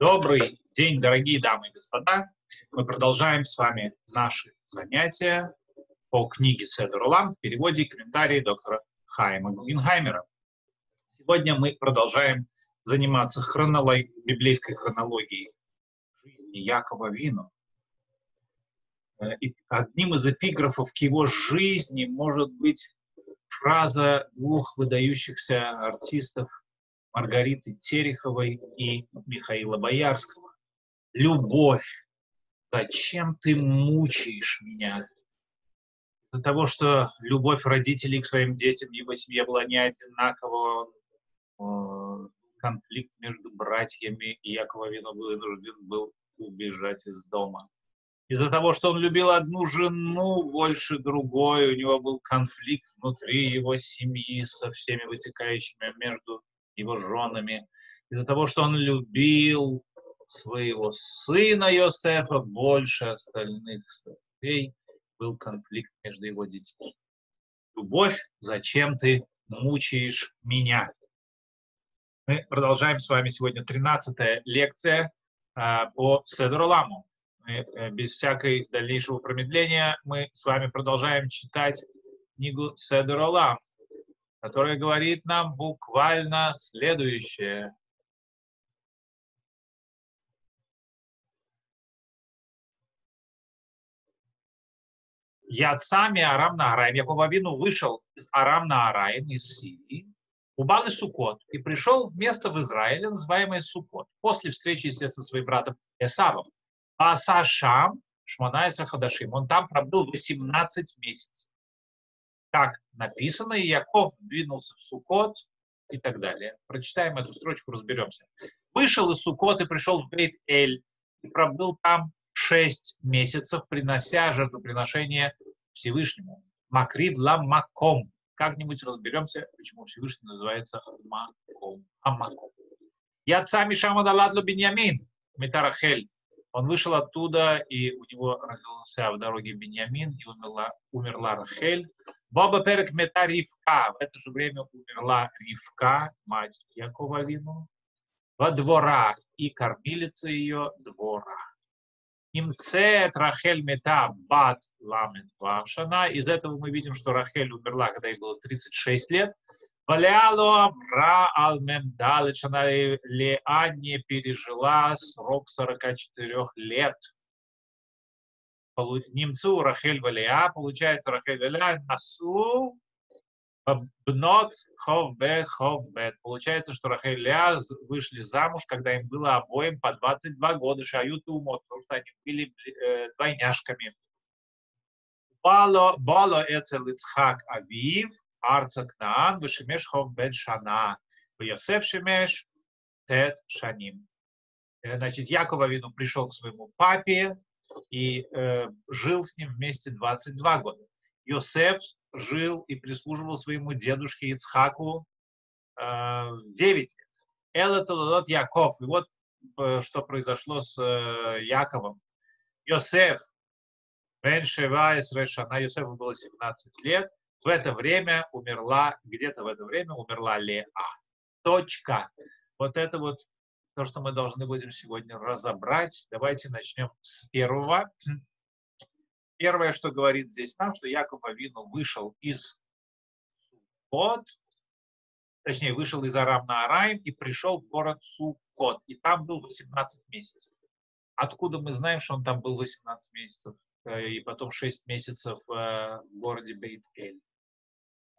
Добрый день, дорогие дамы и господа. Мы продолжаем с вами наши занятия по книге Седер Улам в переводе и комментарии доктора Хайма Гугенхаймера. Сегодня мы продолжаем заниматься хронологией, библейской хронологией жизни Якова Вину. Э, и одним из эпиграфов к его жизни может быть фраза двух выдающихся артистов Маргариты Тереховой и Михаила Боярского. Любовь. Зачем ты мучаешь меня? Из-за того, что любовь родителей к своим детям, его семья была не одинакова, э, конфликт между братьями, и Якова Вино вынужден был убежать из дома. Из-за того, что он любил одну жену больше другой, у него был конфликт внутри его семьи со всеми вытекающими между его женами, из-за того, что он любил своего сына Йосефа больше остальных сыновей, был конфликт между его детьми. Любовь, зачем ты мучаешь меня? Мы продолжаем с вами сегодня 13 лекция а, по Седроламу. Мы, э, без всякой дальнейшего промедления мы с вами продолжаем читать книгу Седролам которая говорит нам буквально следующее. Яцами Арам на Араим, Яков Авину вышел из Арам на Араим, из Сирии, упал из Сукот и пришел в место в Израиле, называемое Сукот, после встречи, естественно, своим братом Эсавом. А Сашам, Шмана Хадашим, он там пробыл 18 месяцев как написано, и Яков двинулся в Сукот и так далее. Прочитаем эту строчку, разберемся. Вышел из Сукот и пришел в Бейт-Эль, и пробыл там шесть месяцев, принося жертвоприношение Всевышнему. Макрив ла маком. Как-нибудь разберемся, почему Всевышний называется маком. Амаком. Яца Мишама Даладлу Беньямин, Метарахель. Он вышел оттуда, и у него родился в дороге Беньямин, и умерла, умерла Рахель. Боба Перек Мета Ривка. В это же время умерла Ривка, мать Якова Вину, во двора и кормилица ее двора. Немцет Рахель Мета Бат Ламет Вашана. Из этого мы видим, что Рахель умерла, когда ей было 36 лет. Валяло Ра Алмемдалет, она Леа не пережила срок 44 лет немцу Рахель Валия, получается Рахель Валия, Насу Бнот Ховбет Ховбет. Получается, что Рахель Леа вышли замуж, когда им было обоим по 22 года, Шают Умот, потому что они были э, двойняшками. Бало, бало Эцел Ицхак Авив, Арца Кнаан, Вышемеш Ховбет Шана, Йосеф Шемеш Тет Шаним. Значит, Якова Вину пришел к своему папе, и э, жил с ним вместе 22 года. Йосеф жил и прислуживал своему дедушке Ицхаку э, 9 лет. Это Толодот Яков. И вот э, что произошло с э, Яковом. Йосеф, Бен Решана, Йосефу было 17 лет. В это время умерла, где-то в это время умерла Леа. Точка. Вот это вот то, что мы должны будем сегодня разобрать. Давайте начнем с первого. Первое, что говорит здесь нам, что Яков Авину вышел из Сукот, точнее, вышел из Арам на Араим и пришел в город Сукот. И там был 18 месяцев. Откуда мы знаем, что он там был 18 месяцев? Э, и потом 6 месяцев э, в городе Бейт-Эль.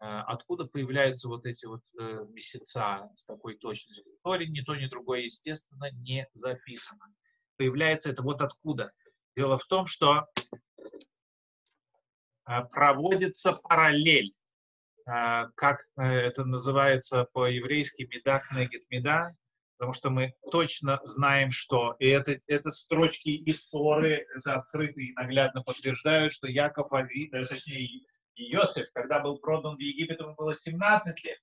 Э, откуда появляются вот эти вот э, месяца с такой точностью. В Торе ни то, ни другое, естественно, не записано. Появляется это вот откуда. Дело в том, что э, проводится параллель, как это называется по-еврейски медак негет меда, потому что мы точно знаем, что и это, это строчки из Торы, это открыто и наглядно подтверждают, что Яков Авид, точнее Иосиф, когда был продан в Египет, ему было 17 лет.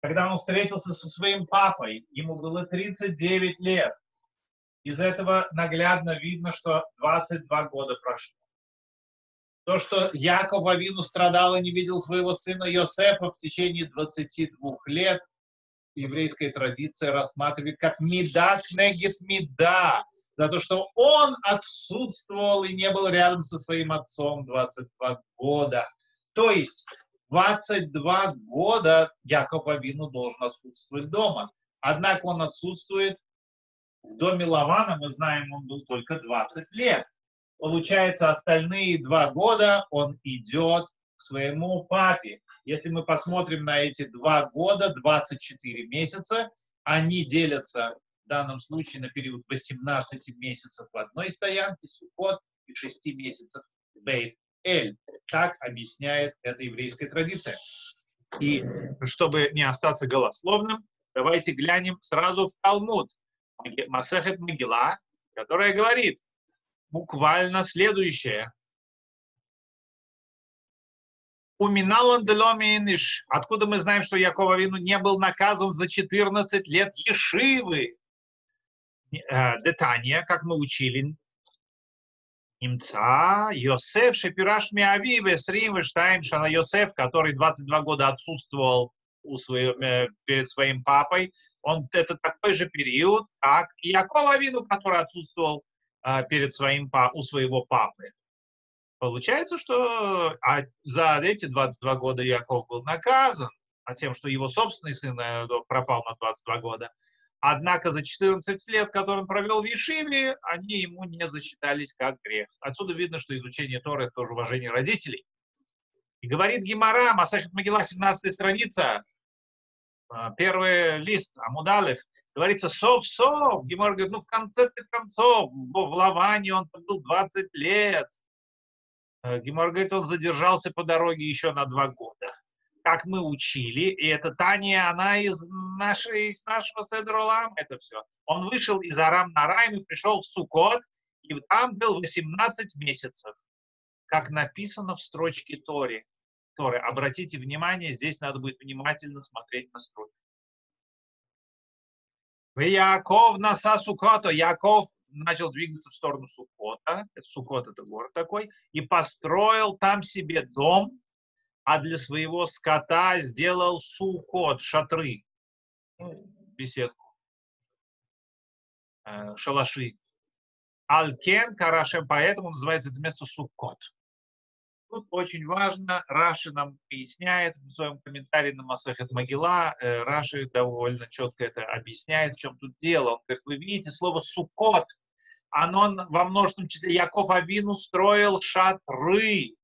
Когда он встретился со своим папой, ему было 39 лет. Из этого наглядно видно, что 22 года прошло. То, что Яков Авину страдал и не видел своего сына Йосефа в течение 22 лет, еврейская традиция рассматривает как меда кнегит меда, за то, что он отсутствовал и не был рядом со своим отцом 22 года. То есть 22 года Яков Авину должен отсутствовать дома. Однако он отсутствует в доме Лавана, мы знаем, он был только 20 лет. Получается, остальные два года он идет к своему папе. Если мы посмотрим на эти два года, 24 месяца, они делятся в данном случае на период 18 месяцев в одной стоянке, Сукот, и 6 месяцев Бейт Эль. Так объясняет эта еврейская традиция. И чтобы не остаться голословным, давайте глянем сразу в Талмуд, Масехет Могила, которая говорит буквально следующее. Уминалан деломиниш. Откуда мы знаем, что Яков Авину не был наказан за 14 лет Ешивы? Э, Детания, как мы учили, немца Йосеф Шепираш Миави Весрим Вештайм Шана Йосеф, который 22 года отсутствовал у своего, э, перед своим папой, он это такой же период, как и Яков Авину, который отсутствовал э, перед своим, у своего папы. Получается, что а за эти 22 года Яков был наказан, а тем, что его собственный сын пропал на 22 года. Однако за 14 лет, которые он провел в Ешиве, они ему не засчитались как грех. Отсюда видно, что изучение Торы – это тоже уважение родителей. И говорит Гимара, Масахит Могила, 17 страница, а, первый лист, Амудалев, говорится сов-сов. Гимар говорит, ну в конце концов, в Лаване он был 20 лет. Э, Гимар говорит, он задержался по дороге еще на два года. Как мы учили, и это Таня, она из, нашей, из нашего Седролам, это все. Он вышел из Арам на Райм и пришел в Сукот, и там был 18 месяцев, как написано в строчке Тори. Торы. Обратите внимание, здесь надо будет внимательно смотреть на строчку. Яков наса Сукота. Яков начал двигаться в сторону Сукота, Сукот это город такой, и построил там себе дом, а для своего скота сделал Сукот, шатры, ну, беседку, э, шалаши. Алкен Карашем, поэтому называется это место Сукот. Тут очень важно, Раши нам поясняет в своем комментарии на Масахет Могила, э, Раши довольно четко это объясняет, в чем тут дело. Он говорит, вы видите слово «сукот», оно во множественном числе Яков Авину строил шатры.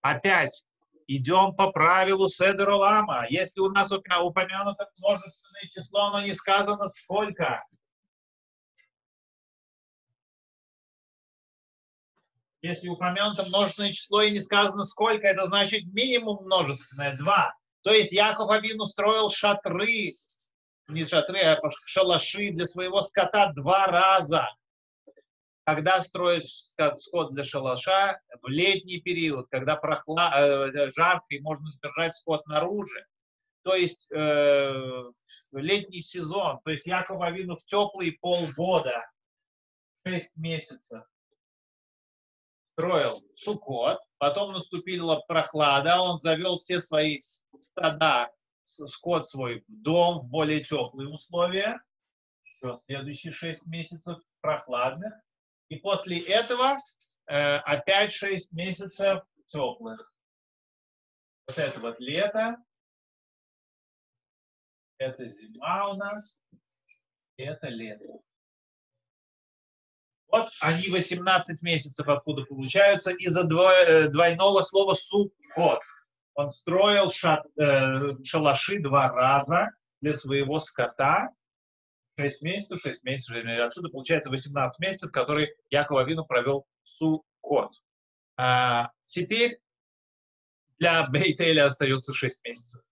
Опять, идем по правилу Седер Лама. Если у нас упомянуто множественное число, оно не сказано сколько. Если упомянуто множественное число и не сказано сколько, это значит минимум множественное, два. То есть Яков Авину строил шатры, не шатры, а шалаши для своего скота два раза когда строить скот для шалаша в летний период, когда прохла... Э, жарко и можно держать скот наружу. То есть э, летний сезон, то есть Яков Авину в теплые полгода, 6 месяцев, строил сукот, потом наступила прохлада, он завел все свои стада, скот свой в дом, в более теплые условия, еще следующие 6 месяцев прохладных, и после этого э, опять 6 месяцев теплых. Вот это вот лето, это зима у нас, это лето. Вот они 18 месяцев откуда получаются из-за э, двойного слова сукот. Он строил шат, э, шалаши два раза для своего скота, 6 месяцев, 6 месяцев, отсюда получается 18 месяцев, которые Яков Авину провел в Сукот. А, теперь для Бейтеля остается 6 месяцев.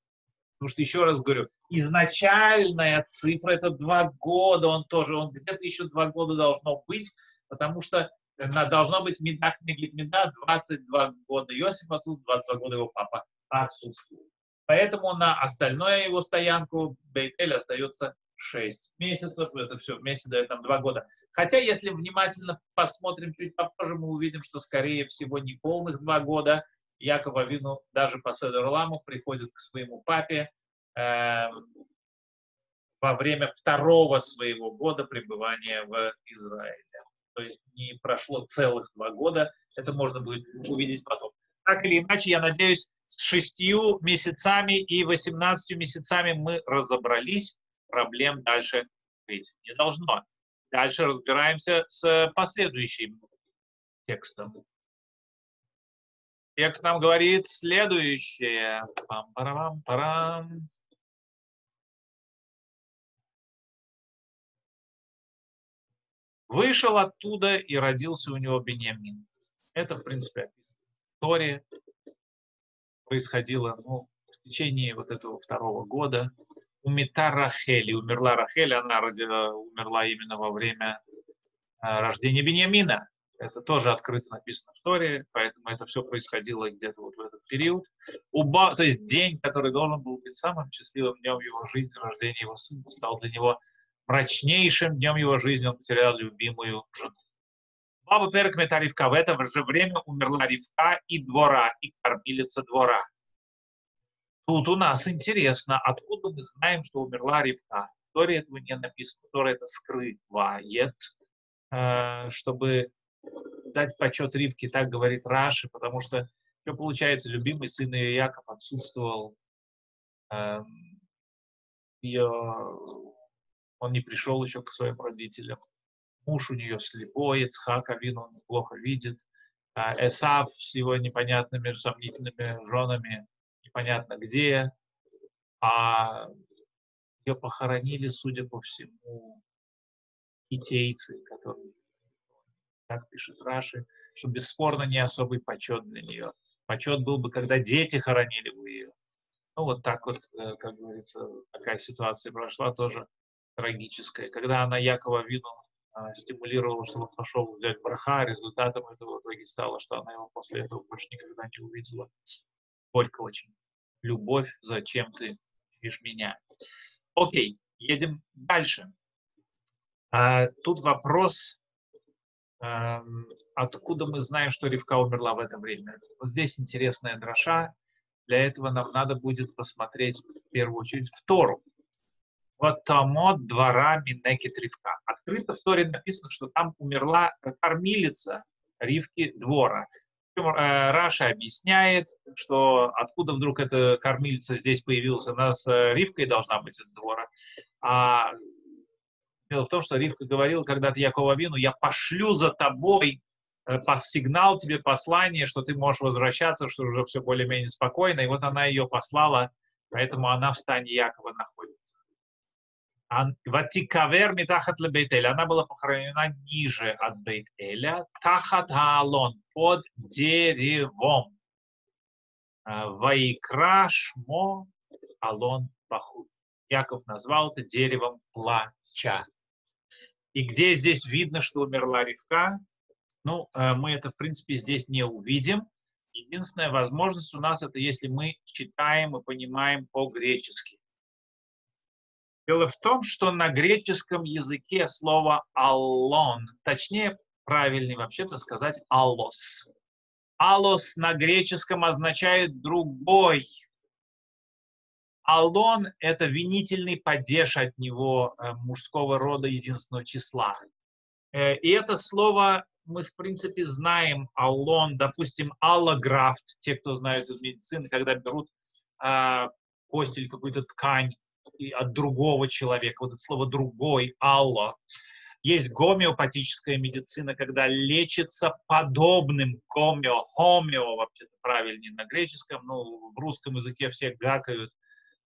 Потому что, еще раз говорю, изначальная цифра это 2 года, он тоже, он где-то еще 2 года должно быть, потому что должно быть медак меда 22 года Иосиф отсутствует, 22 года его папа отсутствует. Поэтому на остальную его стоянку Бейтель остается 6 месяцев, это все вместе дает нам 2 года. Хотя, если внимательно посмотрим чуть попозже, мы увидим, что, скорее всего, не полных 2 года. Яков Авину даже по Седорламу приходит к своему папе, э, во время второго своего года пребывания в Израиле. То есть не прошло целых два года, это можно будет увидеть потом. Так или иначе, я надеюсь, с шестью месяцами и восемнадцатью месяцами мы разобрались, проблем дальше быть не должно. Дальше разбираемся с последующим текстом. Текст нам говорит следующее. Пам-парам-парам. Вышел оттуда и родился у него Бениамин. Это, в принципе, история происходила ну, в течение вот этого второго года. Умита Рахели, умерла Рахель, она родила, умерла именно во время а, рождения Бениамина. Это тоже открыто написано в истории, поэтому это все происходило где-то вот в этот период. Уба, то есть день, который должен был быть самым счастливым днем его жизни, рождения его сына, стал для него мрачнейшим днем его жизни он потерял любимую жену. Баба Перкмета Ривка. В это же время умерла Ривка и двора, и кормилица двора. Тут у нас интересно, откуда мы знаем, что умерла Ривка. История этого не написана, Тора это скрывает, э, чтобы дать почет Ривке, так говорит Раши, потому что что получается, любимый сын ее Яков отсутствовал, эм, ее он не пришел еще к своим родителям. Муж у нее слепой, Ицхак Авин он плохо видит. А Эсав с его непонятными, сомнительными женами непонятно где. А ее похоронили, судя по всему, китейцы, которые, так пишет Раши, что бесспорно не особый почет для нее. Почет был бы, когда дети хоронили бы ее. Ну, вот так вот, э, как говорится, такая ситуация прошла тоже трагическое, когда она Якова Вину а, стимулировала, чтобы он пошел взять браха, результатом этого в итоге стало, что она его после этого больше никогда не увидела. Горько очень. Любовь, зачем ты ищешь меня? Окей, едем дальше. А, тут вопрос, а, откуда мы знаем, что Ривка умерла в это время. Вот здесь интересная дроша. Для этого нам надо будет посмотреть в первую очередь в Тору. Вот Тамот двора Минекит Ривка. Открыто в Торе написано, что там умерла кормилица Ривки двора. Э, Раша объясняет, что откуда вдруг эта кормилица здесь появилась. Она с э, Ривкой должна быть от двора. А дело в том, что Ривка говорила когда-то Якова Вину, я пошлю за тобой э, сигнал тебе послание, что ты можешь возвращаться, что уже все более-менее спокойно. И вот она ее послала, поэтому она в стане Якова находится. Ватикавер митахат лебейтеля. Она была похоронена ниже от Бейтеля. Тахат хаалон. Под деревом. Ваикра шмо алон пахут. Яков назвал это деревом плача. И где здесь видно, что умерла Ривка? Ну, мы это, в принципе, здесь не увидим. Единственная возможность у нас это, если мы читаем и понимаем по-гречески. Дело в том, что на греческом языке слово «аллон», точнее, правильнее вообще-то сказать «аллос». «Аллос» на греческом означает «другой». Аллон – это винительный падеж от него э, мужского рода единственного числа. Э, и это слово мы, в принципе, знаем аллон, допустим, аллографт, те, кто знает из медицины, когда берут кость или какую-то ткань, от другого человека. Вот это слово «другой», «алла». Есть гомеопатическая медицина, когда лечится подобным гомео, хомео, вообще-то правильнее на греческом, ну, в русском языке все гакают,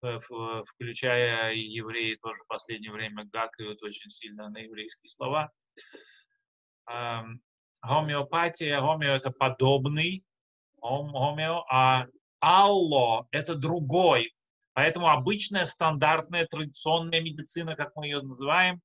э, включая и евреи тоже в последнее время гакают очень сильно на еврейские слова. Эм, гомеопатия, гомео это подобный, гомео, а алло это другой, Поэтому обычная, стандартная, традиционная медицина, как мы ее называем,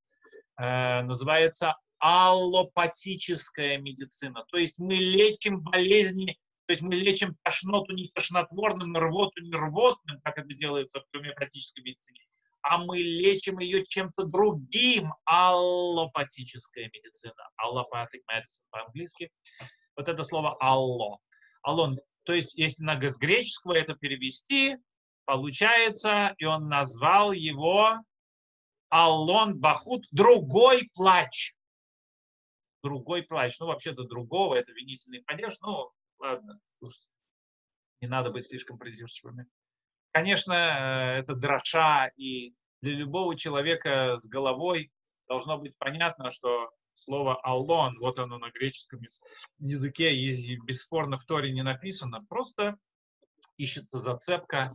э, называется аллопатическая медицина. То есть мы лечим болезни, то есть мы лечим тошноту не тошнотворным, рвоту не рвотным, как это делается в гомеопатической медицине, а мы лечим ее чем-то другим. Аллопатическая медицина. Allopathic medicine по-английски. Вот это слово алло. Алло. То есть, если на греческого это перевести, получается, и он назвал его Аллон Бахут, другой плач. Другой плач. Ну, вообще-то другого, это винительный падеж. Ну, ладно, слушайте, не надо быть слишком придирчивыми. Конечно, э, это дроша, и для любого человека с головой должно быть понятно, что слово «аллон», вот оно на греческом языке, бесспорно в Торе не написано, просто ищется зацепка,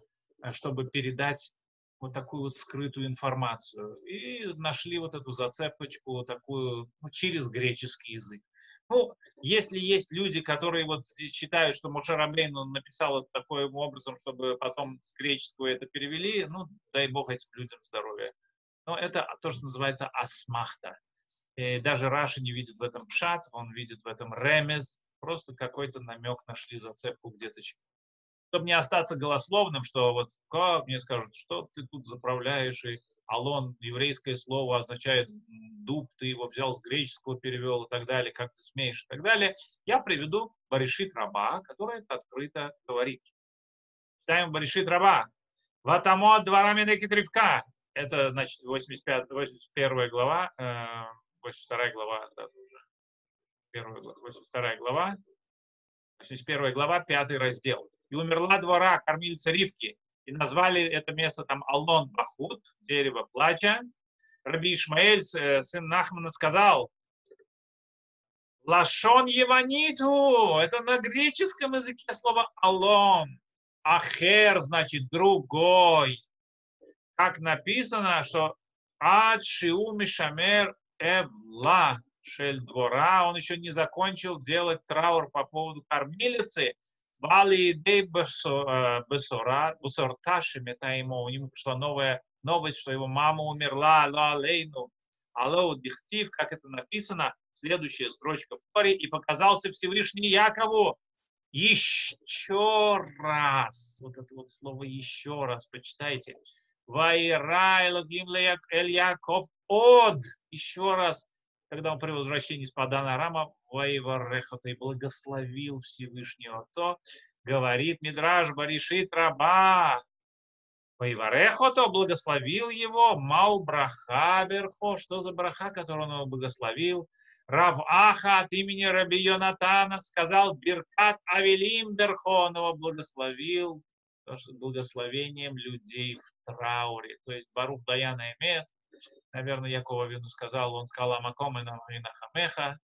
чтобы передать вот такую вот скрытую информацию. И нашли вот эту зацепочку вот такую ну, через греческий язык. Ну, если есть люди, которые вот считают, что он написал это таким образом, чтобы потом с греческого это перевели, ну, дай бог этим людям здоровья. Но это то, что называется асмахта. И даже Раша не видит в этом пшат, он видит в этом ремез, просто какой-то намек нашли зацепку где-то чтобы не остаться голословным, что вот как мне скажут, что ты тут заправляешь, и алон, еврейское слово означает дуб, ты его взял с греческого, перевел и так далее, как ты смеешь и так далее. Я приведу Баришит Раба, который это открыто говорит. Читаем Баришит Раба. Ватамот дворами Некитревка. Это, значит, 85, 81 глава, 82 глава, да, уже. 82 глава, 81 глава, 5 раздел и умерла двора кормильца Ривки. И назвали это место там Аллон Бахут, дерево плача. Раби Ишмаэль, э, сын Нахмана, сказал, Лашон Еваниту, это на греческом языке слово Алон. Ахер значит другой. Как написано, что Ад Шиу Мишамер Эвла Шель двора, он еще не закончил делать траур по поводу кормилицы, Бали идей Бесора, Бусорташем, это ему, у него пришла новая новость, что его мама умерла, Алло Алейну, Алло Дихтив, как это написано, следующая строчка в Торе, и показался Всевышний Якову еще раз. Вот это вот слово еще раз, почитайте. Вайра Эль Яков от. Еще раз когда он при возвращении с Падана Рама и благословил Всевышнего, то говорит Мидраш Баришит Раба, Ваиварехото благословил его, Мау Браха Берхо, что за браха, которую он его благословил? Рав Аха от имени Раби Йонатана сказал Биркат Авелим Берхо, он его благословил благословением людей в трауре. То есть Барух Даяна имеет наверное, Якова Вину сказал, он сказал Амаком и Нахамеха.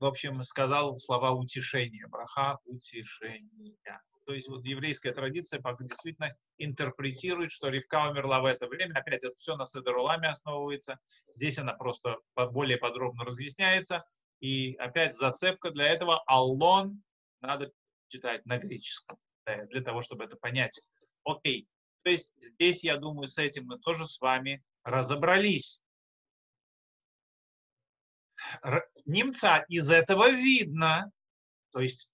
В общем, сказал слова утешения, браха утешения. То есть вот еврейская традиция действительно интерпретирует, что Ривка умерла в это время. Опять это все на Седеруламе основывается. Здесь она просто более подробно разъясняется. И опять зацепка для этого Аллон надо читать на греческом, для того, чтобы это понять. Окей. То есть здесь, я думаю, с этим мы тоже с вами разобрались. Немца из этого видно, то есть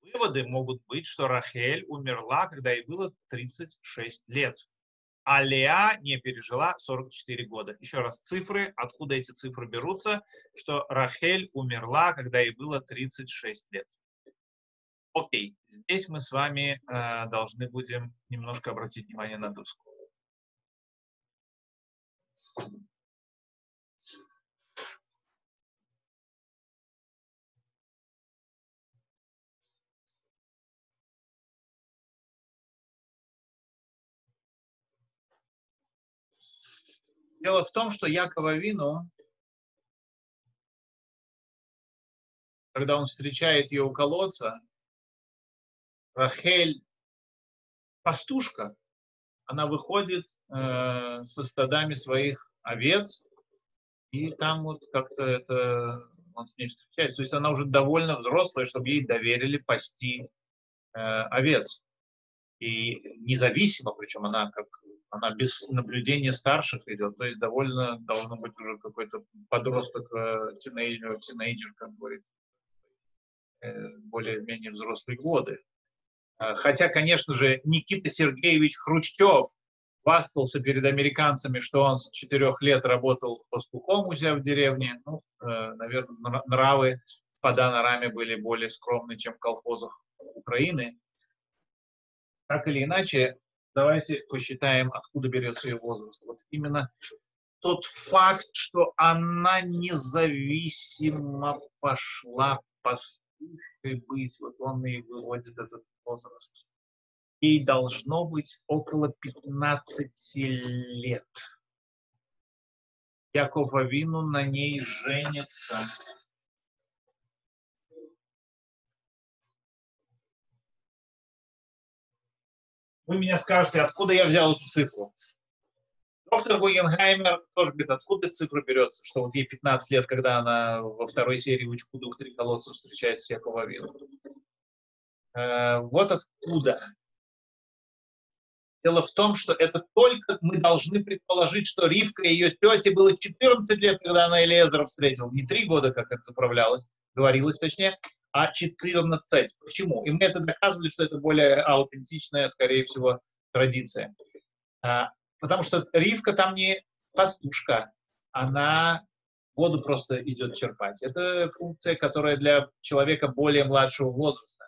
выводы могут быть, что Рахель умерла, когда ей было 36 лет, а Леа не пережила 44 года. Еще раз цифры, откуда эти цифры берутся, что Рахель умерла, когда ей было 36 лет. Окей, здесь мы с вами э, должны будем немножко обратить внимание на доску. Дело в том, что Якова Вину, когда он встречает ее у колодца, Рахель пастушка, она выходит э, со стадами своих овец, и там вот как-то это он с ней встречается. То есть она уже довольно взрослая, чтобы ей доверили пасти э, овец. И независимо, причем она как она без наблюдения старших идет, то есть довольно должно быть уже какой-то подросток, э, тинейджер, тинейджер, как говорит, э, более-менее взрослые годы. Э, хотя, конечно же, Никита Сергеевич Хрущев хвастался перед американцами, что он с четырех лет работал пастухом у себя в деревне. Ну, наверное, нравы в Паданараме были более скромны, чем в колхозах Украины. Так или иначе, давайте посчитаем, откуда берется ее возраст. Вот именно тот факт, что она независимо пошла пастушкой быть, вот он и выводит этот возраст. Ей должно быть около 15 лет. Яков Авину на ней женится. Вы меня скажете, откуда я взял эту цифру? Доктор Гугенхаймер тоже говорит, откуда цифра берется, что вот ей 15 лет, когда она во второй серии «Учку двух три колодца» встречается с Якова Вилла. Э, вот откуда. Дело в том, что это только мы должны предположить, что Ривка и ее тете было 14 лет, когда она Элиезера встретила. Не 3 года, как это заправлялось, говорилось точнее, а 14. Почему? И мы это доказывали, что это более аутентичная, скорее всего, традиция. А, потому что Ривка там не пастушка, она воду просто идет черпать. Это функция, которая для человека более младшего возраста.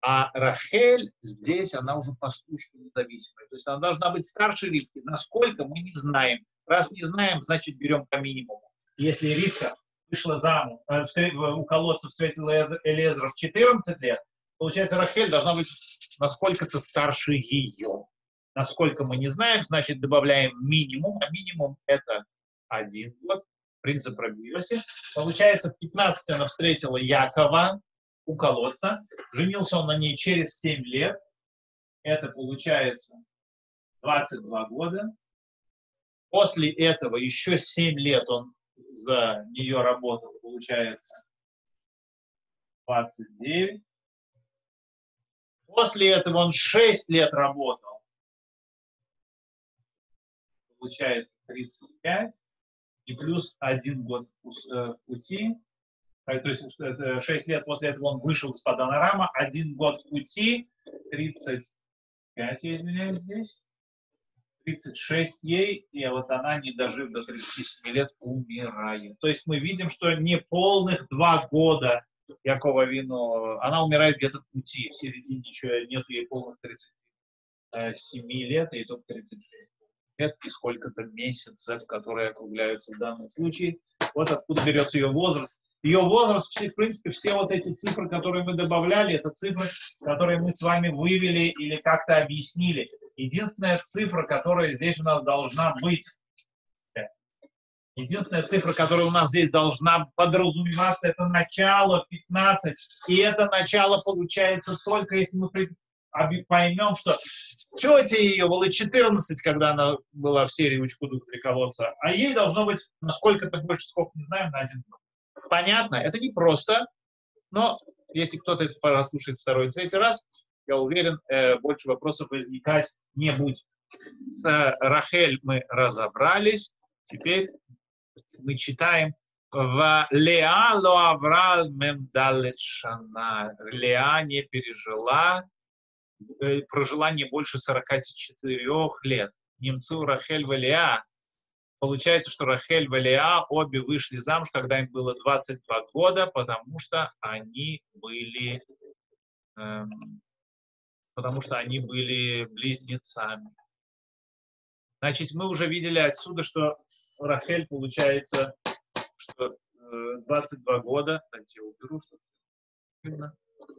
А Рахель здесь, она уже пастушка независимая. То есть она должна быть старше Ривки. Насколько, мы не знаем. Раз не знаем, значит берем по минимуму. Если Ривка вышла замуж, э, у колодца встретила Элезра в 14 лет, получается, Рахель должна быть насколько-то старше ее. Насколько мы не знаем, значит, добавляем минимум, а минимум это один год. Принцип Рабиоси. Получается, в 15 она встретила Якова у колодца. Женился он на ней через 7 лет. Это получается 22 года. После этого еще 7 лет он за нее работал, получается 29. После этого он 6 лет работал, получается 35. И плюс один год в э, пути, то есть 6 лет после этого он вышел из Паданарама, один год в пути, 35, я извиняюсь, здесь, 36 ей, и вот она, не дожив до 37 лет, умирает. То есть мы видим, что не полных два года Якова Вину, она умирает где-то в пути, в середине еще нет ей полных 37 лет, и только 36 лет, и сколько-то месяцев, которые округляются в данном случае. Вот откуда берется ее возраст. Ее возраст, в принципе, все вот эти цифры, которые мы добавляли, это цифры, которые мы с вами вывели или как-то объяснили. Единственная цифра, которая здесь у нас должна быть, единственная цифра, которая у нас здесь должна подразумеваться, это начало 15. И это начало получается только если мы поймем, что тете ее было 14, когда она была в серии «Учкуду три колодца», а ей должно быть насколько-то больше, сколько не знаем, на один год. Понятно, это не просто, но если кто-то это послушает второй, третий раз, я уверен, э, больше вопросов возникать не будет. С э, Рахель мы разобрались, теперь мы читаем в Леа лоаврал мемдалет шана. Леа не пережила, э, прожила не больше 44 лет. Немцу Рахель в Леа. Получается, что Рахель Леа обе вышли замуж, когда им было 22 года, потому что они были эм, потому что они были близнецами. Значит, мы уже видели отсюда, что Рахель получается, что 22 э, года, давайте я уберу, что,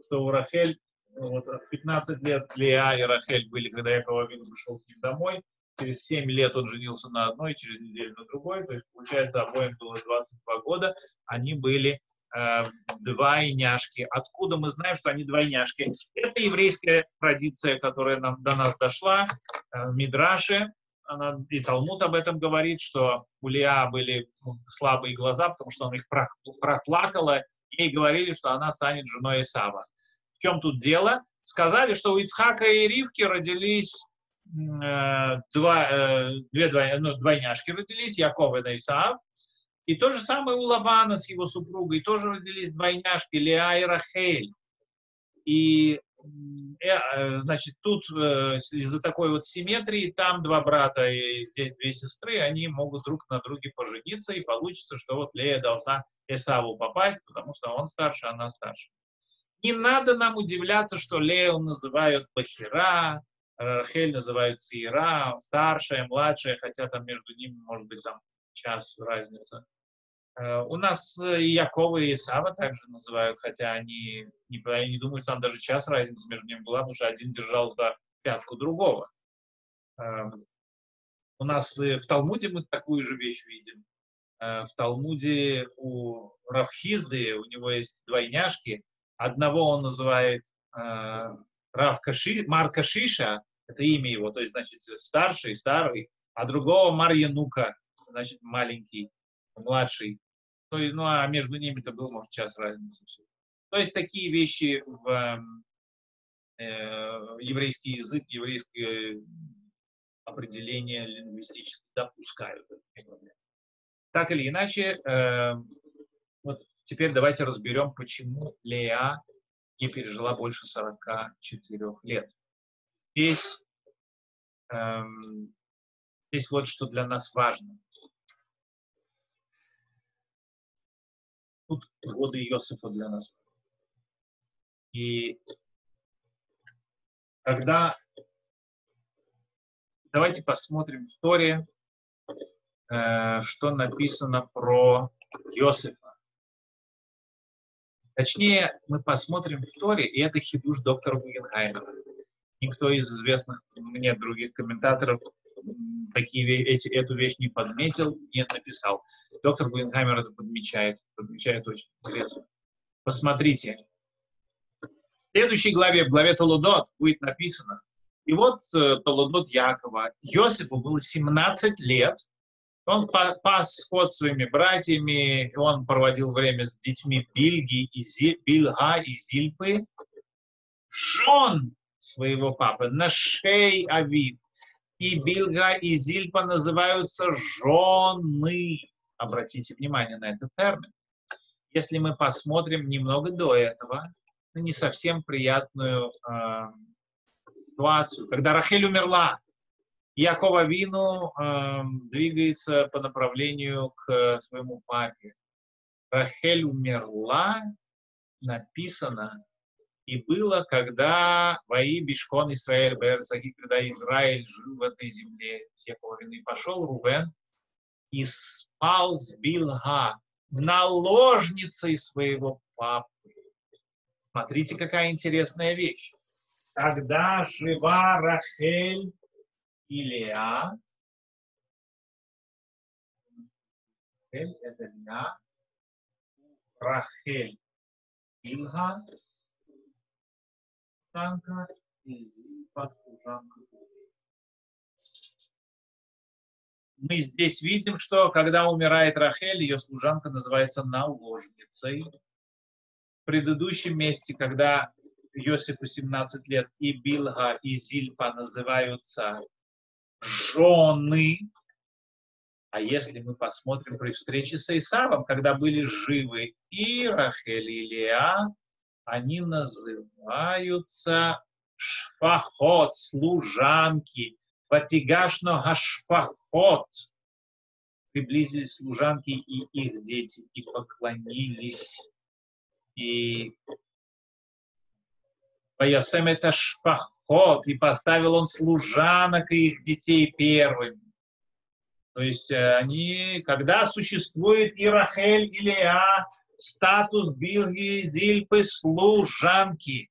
что у Рахель вот, 15 лет Леа и Рахель были, когда Яков Авин пришел к ним домой, через 7 лет он женился на одной, через неделю на другой, то есть, получается, обоим было 22 года, они были двойняшки. Откуда мы знаем, что они двойняшки? Это еврейская традиция, которая нам, до нас дошла. Э, Мидраши, она, и Талмуд об этом говорит, что у Лиа были ну, слабые глаза, потому что он их проплакала, и говорили, что она станет женой Исава. В чем тут дело? Сказали, что у Ицхака и Ривки родились э, два, э, две двой, ну, двойняшки родились, Яков и Исаав, и то же самое у Лавана с его супругой, тоже родились двойняшки Леа и Рахель. И э, э, значит, тут э, из-за такой вот симметрии, там два брата и здесь две сестры, они могут друг на друге пожениться, и получится, что вот Лея должна Эсаву попасть, потому что он старше, она старше. Не надо нам удивляться, что Лею называют Бахира, Рахель называют Сира, старшая, младшая, хотя там между ними может быть там час разница. Э, у нас и Якова, и Исава также называют, хотя они я не думаю, что там даже час разницы между ними была, потому что один держал за пятку другого. Эм, у нас в Талмуде мы такую же вещь видим. Э, в Талмуде у Равхизды, у него есть двойняшки. Одного он называет э, Рав Каши, Мар Кашиша, это имя его, то есть, значит, старший, старый, а другого Мар Янука, значит, маленький младший. То есть, ну, а между ними-то был, может, час разницы. То есть такие вещи в эм, э, еврейский язык, еврейское определение лингвистически допускают. Так или иначе, э, вот теперь давайте разберем, почему Леа не пережила больше 44 лет. Здесь, э, здесь вот что для нас важно. Тут годы Иосифа для нас. И когда давайте посмотрим в Торе, э, что написано про Иосифа. Точнее, мы посмотрим в Торе, и это хидуш доктора Гугенхаймера. Никто из известных мне других комментаторов такие, эти, эту вещь не подметил, не написал. Доктор Гуинхаймер это подмечает, подмечает очень интересно. Посмотрите. В следующей главе, в главе Толудот, будет написано, и вот э, Толудот Якова, Иосифу было 17 лет, он пас скот своими братьями, он проводил время с детьми Бильги и Зиль, Бильга и Зильпы, жен своего папы, Нашей Авив, и Билга, и Зильпа называются жены. Обратите внимание на этот термин. Если мы посмотрим немного до этого, не совсем приятную э, ситуацию, когда Рахель умерла, Якова Вину э, двигается по направлению к своему папе. Рахель умерла, написано, и было, когда вои Бишкон Израиль Берцаги, когда Израиль жил в этой земле, все половины, пошел Рувен и спал с Билга, наложницей своего папы. Смотрите, какая интересная вещь. Когда жива Рахель и Леа, Рахель это Леа, Рахель Илга, служанка и Зильпа служанка Мы здесь видим, что когда умирает Рахель, ее служанка называется наложницей. В предыдущем месте, когда Иосифу 17 лет, и Билга, и Зильпа называются жены. А если мы посмотрим при встрече с Исавом, когда были живы и Рахель, и Леа, они называются шфахот, служанки. Ватигашно гашфахот. Приблизились служанки и их дети, и поклонились. И Поясем это шфахот, и поставил он служанок и их детей первыми. То есть э, они, когда существует и Рахель, и Леа, статус Билги Зильпы служанки.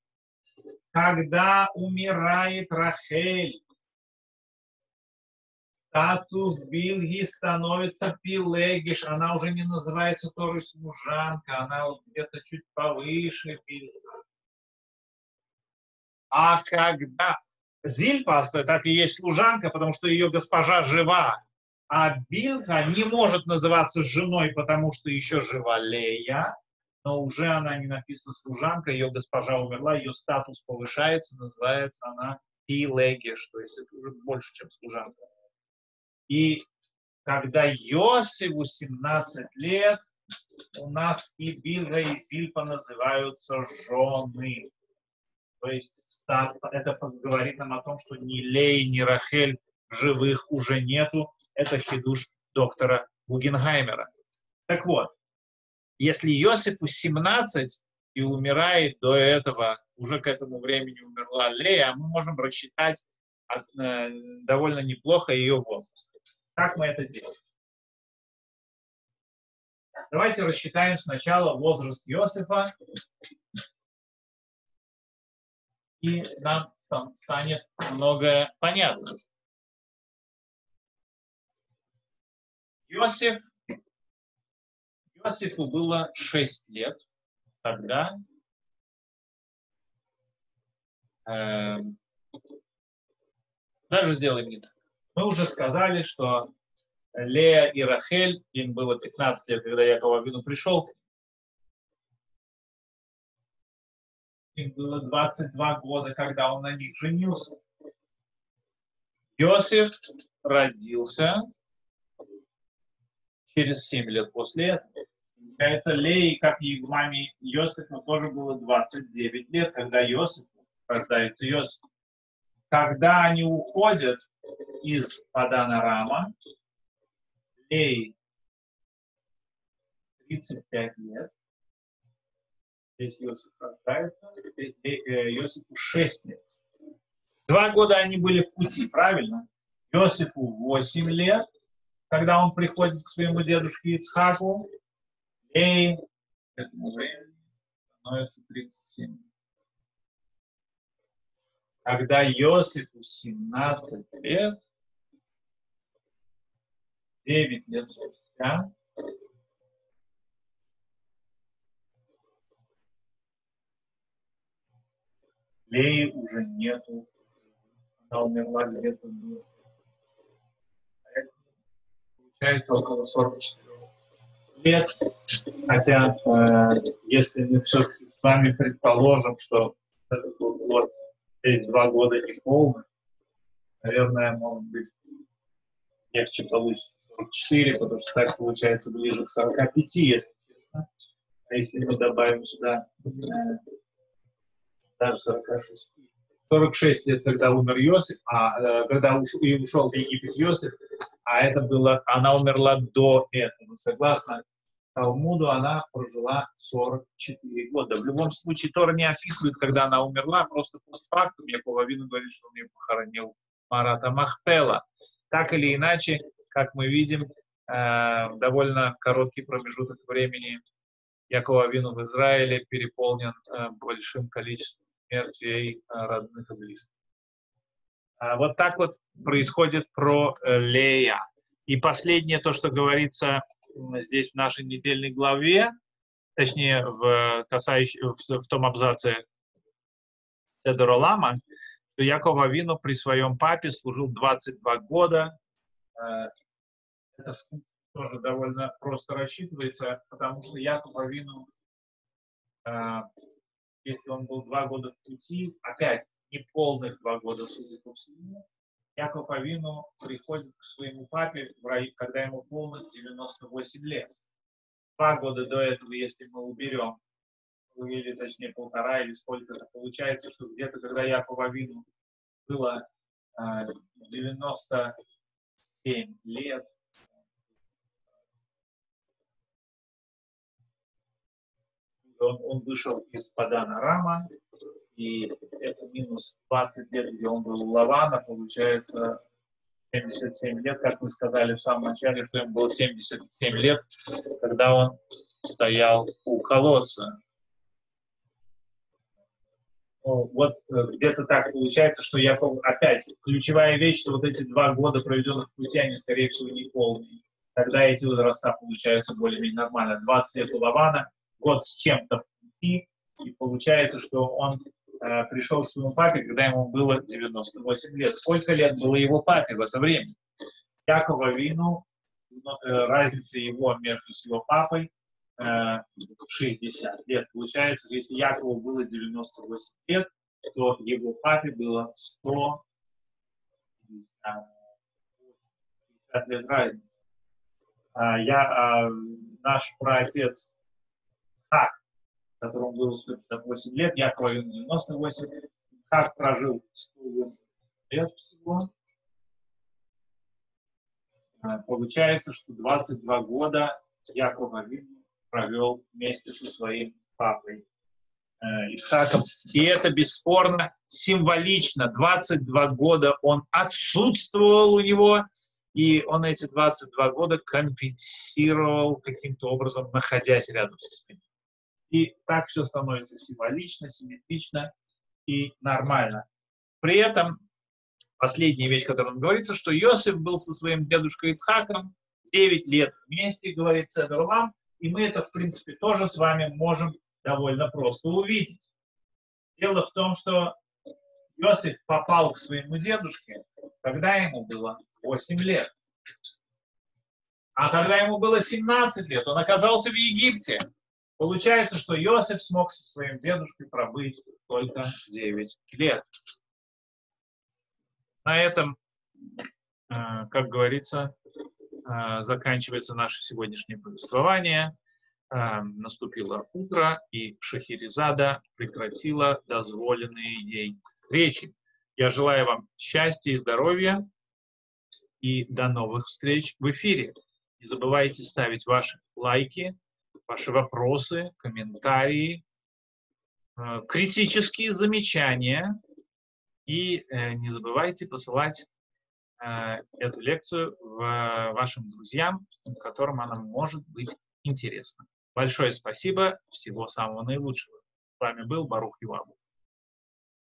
Когда умирает Рахель, статус Билги становится Пилегиш, она уже не называется тоже служанка, она вот где-то чуть повыше Пилга. А когда Зильпа, так и есть служанка, потому что ее госпожа жива, а Билха не может называться женой, потому что еще жива Лея, но уже она не написана служанка, ее госпожа умерла, ее статус повышается, называется она Пилегеш, то есть это уже больше, чем служанка. И когда Йосифу 17 лет, у нас и Билга, и Зильпа называются жены. То есть это говорит нам о том, что ни Лей, ни Рахель живых уже нету, это хидуш доктора Гугенхаймера. Так вот, если Иосифу 17 и умирает до этого, уже к этому времени умерла Лея, мы можем рассчитать от, э, довольно неплохо ее возраст. Как мы это делаем? Давайте рассчитаем сначала возраст Иосифа, и нам станет многое понятно. Иосиф, Иосифу было 6 лет тогда. Э, даже сделаем не так. Мы уже сказали, что Лея и Рахель, им было 15 лет, когда Яков Авину пришел. Им было 22 года, когда он на них женился. Иосиф родился через 7 лет после этого. Получается, Леи, как и маме Иосифа, тоже было 29 лет, когда Иосиф рождается Иосиф. Когда они уходят из Падана Рама, Лей 35 лет. Здесь Иосиф рождается, здесь Иосифу 6 лет. Два года они были в пути, правильно? Иосифу 8 лет, когда он приходит к своему дедушке Ицхаку. Лей к этому времени становится 37 Когда Иосифу 17 лет, 9 лет спустя Леи уже нету. Она умерла где-то до... Получается около 44 лет. Хотя, э, если мы все-таки с вами предположим, что год, эти два года не полный, наверное, может быть, легче получится 44, потому что так получается ближе к 45, если честно. А если мы добавим сюда э, даже 46. 46 лет, когда умер Иосиф, а э, когда уш, и ушел в Египет Иосиф, а это было, она умерла до этого. Согласно Талмуду, она прожила 44 года. В любом случае, Тора не описывает, когда она умерла, просто постфактум Якова Вину говорит, что он ее похоронил Марата Махпела. Так или иначе, как мы видим, э, довольно короткий промежуток времени Якова Вину в Израиле переполнен э, большим количеством смертей э, родных и близких. А вот так вот происходит про Лея. И последнее, то, что говорится здесь в нашей недельной главе, точнее, в, касающем, в, том абзаце Седоролама, что Яков Авину при своем папе служил 22 года, это тоже довольно просто рассчитывается, потому что Яков Авину, э, если он был два года в пути, опять не полных два года, судя по всему, Яков Авину приходит к своему папе, когда ему полных 98 лет. Два года до этого, если мы уберем, или точнее полтора или сколько это получается, что где-то, когда Яков Авину было э, 97 лет, он, он вышел из Падана Рама, и это минус 20 лет, где он был у Лавана, получается 77 лет, как мы сказали в самом начале, что ему было 77 лет, когда он стоял у колодца. Ну, вот э, где-то так получается, что я опять ключевая вещь, что вот эти два года, проведенных в пути, они, скорее всего, не полные. Тогда эти возраста получаются более-менее нормально. 20 лет у Лавана, год с чем-то в пути, и получается, что он э, пришел к своему папе, когда ему было 98 лет. Сколько лет было его папе в это время? Якова Вину, э, разница его между с его папой э, 60 лет. Получается, если Якову было 98 лет, то его папе было 100 50 лет разницы. А, я, а, наш праотец Исхак, которому было 158 лет, Якова 98, Исхак прожил 108 лет всего. А, получается, что 22 года Яков Авин провел вместе со своим папой э, Исхаком. И это бесспорно символично. 22 года он отсутствовал у него, И он эти 22 года компенсировал каким-то образом, находясь рядом со смертью. И так все становится символично, симметрично и нормально. При этом последняя вещь, которая говорится, что Иосиф был со своим дедушкой Ицхаком 9 лет вместе, говорит Седор и мы это, в принципе, тоже с вами можем довольно просто увидеть. Дело в том, что Иосиф попал к своему дедушке, когда ему было 8 лет. А когда ему было 17 лет, он оказался в Египте. Получается, что Иосиф смог со своим дедушкой пробыть только 9 лет. На этом, э, как говорится, э, заканчивается наше сегодняшнее повествование. Э, наступило утро, и Шахерезада прекратила дозволенные ей речи. Я желаю вам счастья и здоровья, и до новых встреч в эфире. Не забывайте ставить ваши лайки, ваши вопросы, комментарии, э, критические замечания. И э, не забывайте посылать э, эту лекцию вашим друзьям, которым она может быть интересна. Большое спасибо, всего самого наилучшего. С вами был Барух Юабу.